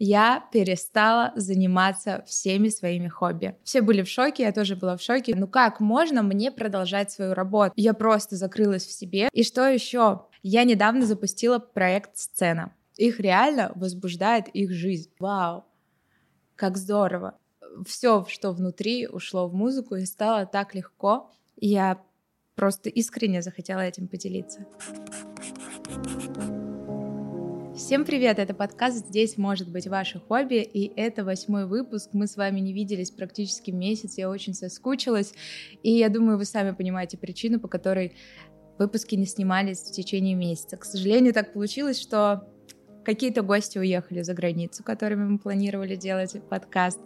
я перестала заниматься всеми своими хобби. Все были в шоке, я тоже была в шоке. Ну как можно мне продолжать свою работу? Я просто закрылась в себе. И что еще? Я недавно запустила проект «Сцена». Их реально возбуждает их жизнь. Вау, как здорово. Все, что внутри, ушло в музыку и стало так легко. Я просто искренне захотела этим поделиться. Всем привет, это подкаст «Здесь может быть ваше хобби», и это восьмой выпуск. Мы с вами не виделись практически месяц, я очень соскучилась, и я думаю, вы сами понимаете причину, по которой выпуски не снимались в течение месяца. К сожалению, так получилось, что какие-то гости уехали за границу, которыми мы планировали делать подкаст.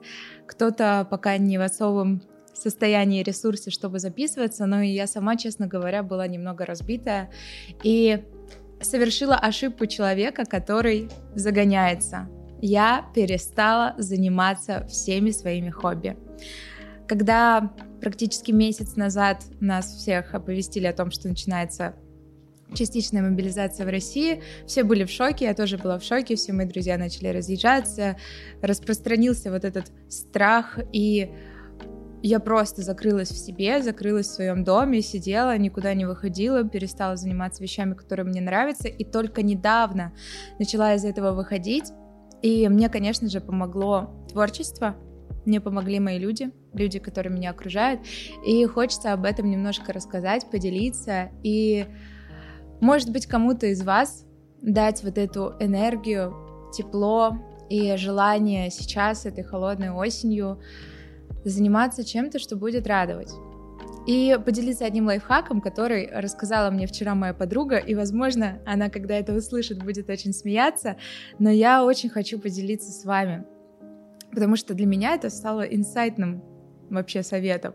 Кто-то пока не в особом состоянии ресурсе, чтобы записываться, но и я сама, честно говоря, была немного разбитая. И совершила ошибку человека, который загоняется. Я перестала заниматься всеми своими хобби. Когда практически месяц назад нас всех оповестили о том, что начинается частичная мобилизация в России. Все были в шоке, я тоже была в шоке, все мои друзья начали разъезжаться, распространился вот этот страх и я просто закрылась в себе, закрылась в своем доме, сидела, никуда не выходила, перестала заниматься вещами, которые мне нравятся, и только недавно начала из этого выходить. И мне, конечно же, помогло творчество, мне помогли мои люди, люди, которые меня окружают, и хочется об этом немножко рассказать, поделиться, и, может быть, кому-то из вас дать вот эту энергию, тепло и желание сейчас, этой холодной осенью, заниматься чем-то, что будет радовать. И поделиться одним лайфхаком, который рассказала мне вчера моя подруга, и, возможно, она, когда это услышит, будет очень смеяться, но я очень хочу поделиться с вами, потому что для меня это стало инсайтным вообще советом.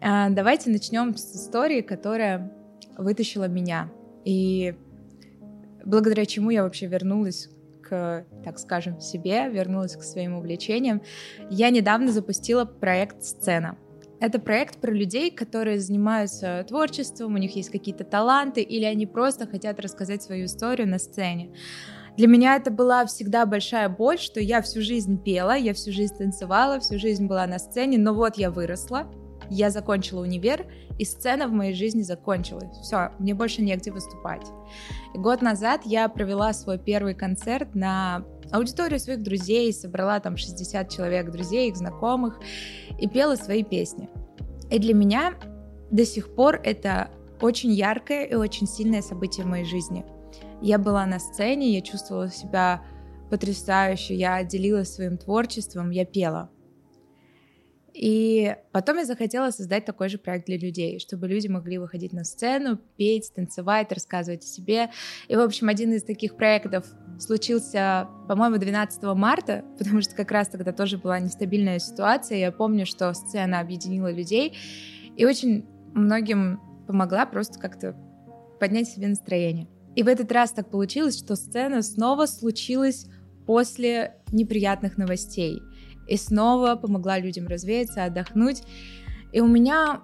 А, давайте начнем с истории, которая вытащила меня, и благодаря чему я вообще вернулась так скажем, себе, вернулась к своим увлечениям. Я недавно запустила проект «Сцена». Это проект про людей, которые занимаются творчеством, у них есть какие-то таланты, или они просто хотят рассказать свою историю на сцене. Для меня это была всегда большая боль, что я всю жизнь пела, я всю жизнь танцевала, всю жизнь была на сцене, но вот я выросла, я закончила универ, и сцена в моей жизни закончилась. Все, мне больше негде выступать. И год назад я провела свой первый концерт на аудиторию своих друзей, собрала там 60 человек друзей, их знакомых, и пела свои песни. И для меня до сих пор это очень яркое и очень сильное событие в моей жизни. Я была на сцене, я чувствовала себя потрясающе, я делилась своим творчеством, я пела. И потом я захотела создать такой же проект для людей, чтобы люди могли выходить на сцену, петь, танцевать, рассказывать о себе. И, в общем, один из таких проектов случился, по-моему, 12 марта, потому что как раз тогда тоже была нестабильная ситуация. Я помню, что сцена объединила людей и очень многим помогла просто как-то поднять себе настроение. И в этот раз так получилось, что сцена снова случилась после неприятных новостей — и снова помогла людям развеяться, отдохнуть. И у меня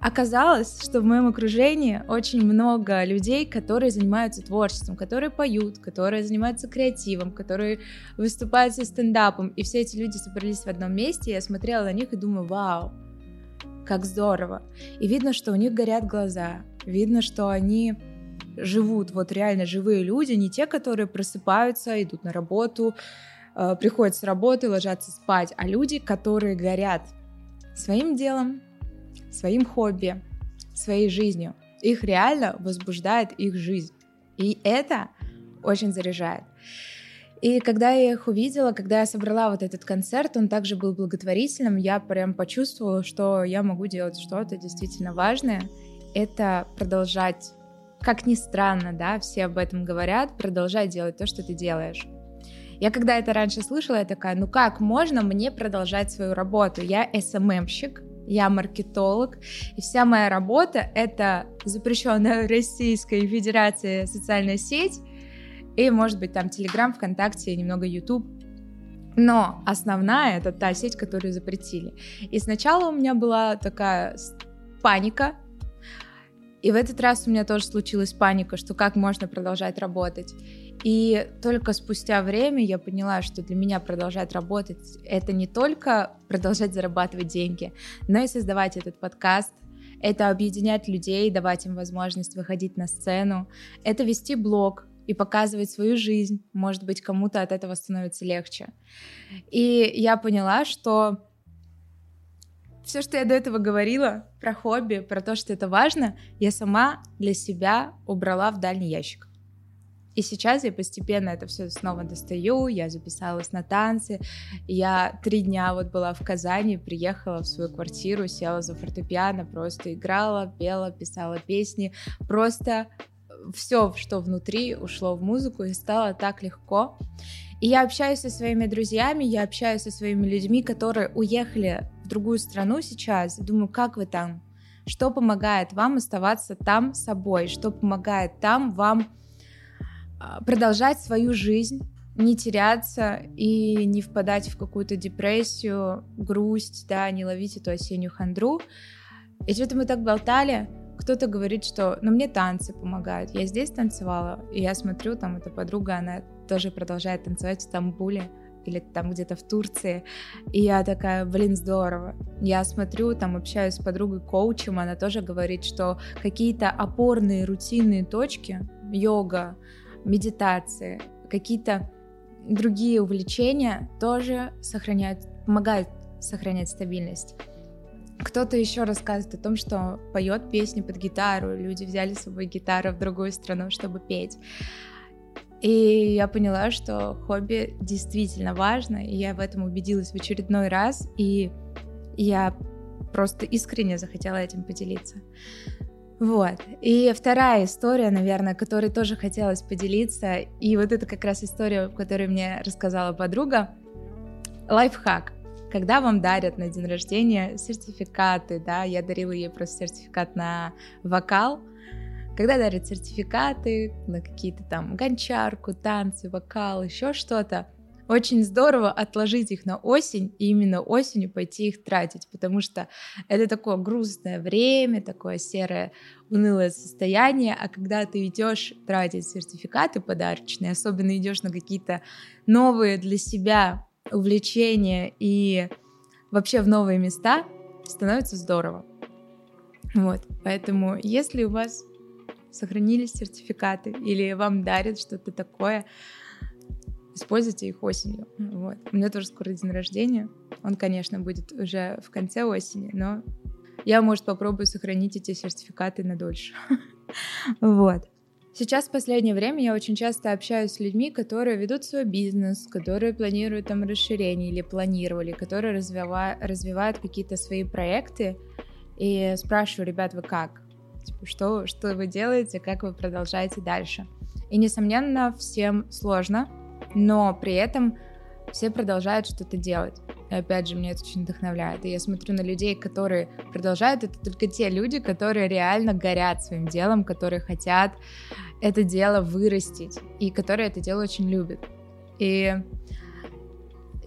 оказалось, что в моем окружении очень много людей, которые занимаются творчеством, которые поют, которые занимаются креативом, которые выступают со стендапом. И все эти люди собрались в одном месте, и я смотрела на них и думаю, вау, как здорово. И видно, что у них горят глаза, видно, что они живут, вот реально живые люди, не те, которые просыпаются, идут на работу, приходят с работы, ложатся спать, а люди, которые горят своим делом, своим хобби, своей жизнью. Их реально возбуждает их жизнь. И это очень заряжает. И когда я их увидела, когда я собрала вот этот концерт, он также был благотворительным, я прям почувствовала, что я могу делать что-то действительно важное. Это продолжать, как ни странно, да, все об этом говорят, продолжать делать то, что ты делаешь. Я когда это раньше слышала, я такая, ну как можно мне продолжать свою работу? Я СММщик, я маркетолог, и вся моя работа — это запрещенная Российской Федерации социальная сеть, и, может быть, там Телеграм, ВКонтакте, немного YouTube. Но основная — это та сеть, которую запретили. И сначала у меня была такая паника, И в этот раз у меня тоже случилась паника, что как можно продолжать работать. И только спустя время я поняла, что для меня продолжать работать — это не только продолжать зарабатывать деньги, но и создавать этот подкаст, это объединять людей, давать им возможность выходить на сцену, это вести блог и показывать свою жизнь. Может быть, кому-то от этого становится легче. И я поняла, что все, что я до этого говорила про хобби, про то, что это важно, я сама для себя убрала в дальний ящик. И сейчас я постепенно это все снова достаю, я записалась на танцы, я три дня вот была в Казани, приехала в свою квартиру, села за фортепиано, просто играла, пела, писала песни, просто все, что внутри, ушло в музыку и стало так легко. И я общаюсь со своими друзьями, я общаюсь со своими людьми, которые уехали в другую страну сейчас. Думаю, как вы там? Что помогает вам оставаться там собой? Что помогает там вам а, продолжать свою жизнь, не теряться и не впадать в какую-то депрессию, грусть, да, не ловить эту осеннюю хандру. И что-то мы так болтали, кто-то говорит, что, ну, мне танцы помогают. Я здесь танцевала, и я смотрю, там, эта подруга, она тоже продолжает танцевать в Стамбуле или там где-то в Турции. И я такая, блин, здорово. Я смотрю, там общаюсь с подругой-коучем, она тоже говорит, что какие-то опорные рутинные точки, йога, медитации, какие-то другие увлечения тоже сохраняют, помогают сохранять стабильность. Кто-то еще рассказывает о том, что поет песни под гитару, люди взяли с собой гитару в другую страну, чтобы петь. И я поняла, что хобби действительно важно, и я в этом убедилась в очередной раз, и я просто искренне захотела этим поделиться. Вот. И вторая история, наверное, которой тоже хотелось поделиться, и вот это как раз история, которую мне рассказала подруга, лайфхак когда вам дарят на день рождения сертификаты, да, я дарила ей просто сертификат на вокал, когда дарят сертификаты на какие-то там гончарку, танцы, вокал, еще что-то, очень здорово отложить их на осень и именно осенью пойти их тратить, потому что это такое грустное время, такое серое, унылое состояние, а когда ты идешь тратить сертификаты подарочные, особенно идешь на какие-то новые для себя увлечения и вообще в новые места, становится здорово. Вот, поэтому если у вас сохранились сертификаты или вам дарят что-то такое, используйте их осенью. Вот. У меня тоже скоро день рождения. Он, конечно, будет уже в конце осени, но я, может, попробую сохранить эти сертификаты на дольше. Вот. Сейчас в последнее время я очень часто общаюсь с людьми, которые ведут свой бизнес, которые планируют там расширение или планировали, которые развива- развивают какие-то свои проекты. И спрашиваю, ребят, вы как? Типа, что, что вы делаете, как вы продолжаете дальше? И, несомненно, всем сложно, но при этом все продолжают что-то делать. И опять же, меня это очень вдохновляет. И я смотрю на людей, которые продолжают, это только те люди, которые реально горят своим делом, которые хотят это дело вырастить, и которые это дело очень любят. И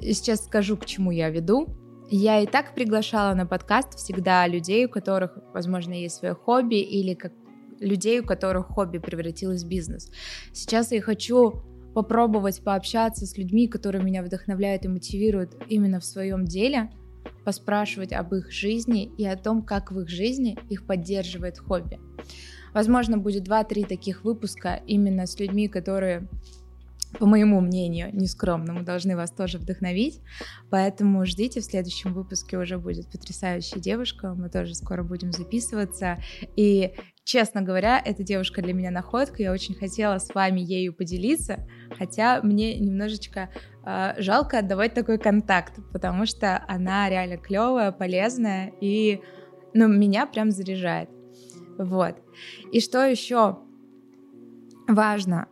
сейчас скажу, к чему я веду. Я и так приглашала на подкаст всегда людей, у которых, возможно, есть свое хобби, или как людей, у которых хобби превратилось в бизнес. Сейчас я хочу попробовать пообщаться с людьми, которые меня вдохновляют и мотивируют именно в своем деле, поспрашивать об их жизни и о том, как в их жизни их поддерживает хобби. Возможно, будет 2-3 таких выпуска именно с людьми, которые по моему мнению, нескромному, должны вас тоже вдохновить. Поэтому ждите, в следующем выпуске уже будет потрясающая девушка. Мы тоже скоро будем записываться. И, честно говоря, эта девушка для меня находка. Я очень хотела с вами ею поделиться, хотя мне немножечко э, жалко отдавать такой контакт, потому что она реально клевая, полезная и ну, меня прям заряжает. Вот. И что еще важно?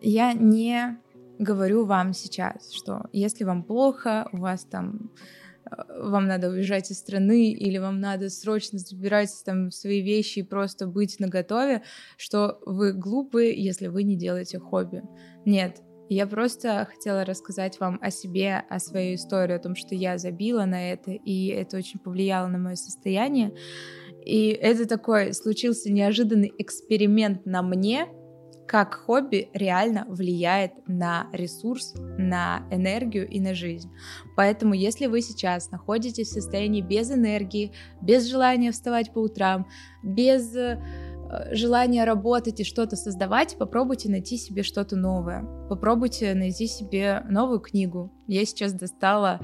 Я не говорю вам сейчас, что если вам плохо, у вас там э, вам надо уезжать из страны или вам надо срочно забирать там свои вещи и просто быть наготове, что вы глупые, если вы не делаете хобби. Нет, я просто хотела рассказать вам о себе, о своей истории, о том, что я забила на это, и это очень повлияло на мое состояние. И это такой случился неожиданный эксперимент на мне, как хобби реально влияет на ресурс, на энергию и на жизнь. Поэтому, если вы сейчас находитесь в состоянии без энергии, без желания вставать по утрам, без э, желания работать и что-то создавать, попробуйте найти себе что-то новое. Попробуйте найти себе новую книгу. Я сейчас достала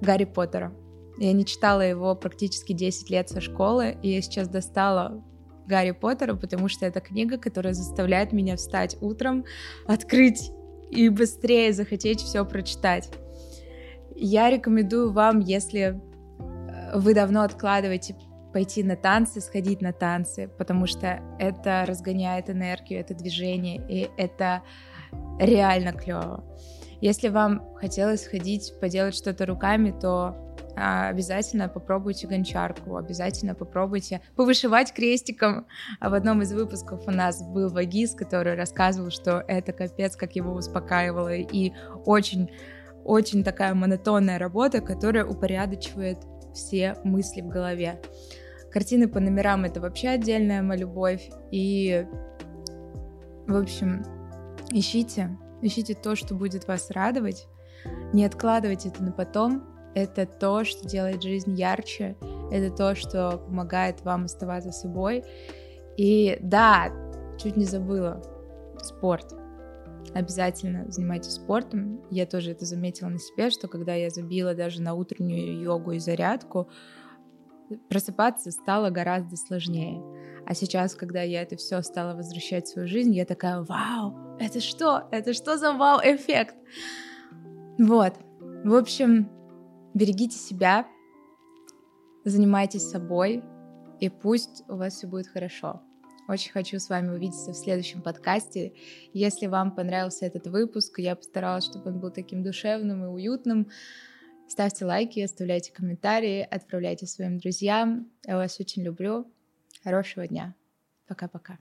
Гарри Поттера. Я не читала его практически 10 лет со школы, и я сейчас достала Гарри Поттера, потому что это книга, которая заставляет меня встать утром, открыть и быстрее захотеть все прочитать. Я рекомендую вам, если э, вы давно откладываете пойти на танцы, сходить на танцы, потому что это разгоняет энергию, это движение, и это реально клево. Если вам хотелось ходить, поделать что-то руками, то обязательно попробуйте гончарку, обязательно попробуйте повышивать крестиком. А в одном из выпусков у нас был Вагис, который рассказывал, что это капец, как его успокаивало, и очень очень такая монотонная работа, которая упорядочивает все мысли в голове. Картины по номерам — это вообще отдельная моя любовь. И, в общем, ищите, ищите то, что будет вас радовать. Не откладывайте это на потом, это то, что делает жизнь ярче, это то, что помогает вам оставаться собой. И да, чуть не забыла, спорт. Обязательно занимайтесь спортом. Я тоже это заметила на себе, что когда я забила даже на утреннюю йогу и зарядку, просыпаться стало гораздо сложнее. А сейчас, когда я это все стала возвращать в свою жизнь, я такая, вау, это что? Это что за вау-эффект? Вот. В общем, Берегите себя, занимайтесь собой, и пусть у вас все будет хорошо. Очень хочу с вами увидеться в следующем подкасте. Если вам понравился этот выпуск, я постаралась, чтобы он был таким душевным и уютным. Ставьте лайки, оставляйте комментарии, отправляйте своим друзьям. Я вас очень люблю. Хорошего дня. Пока-пока.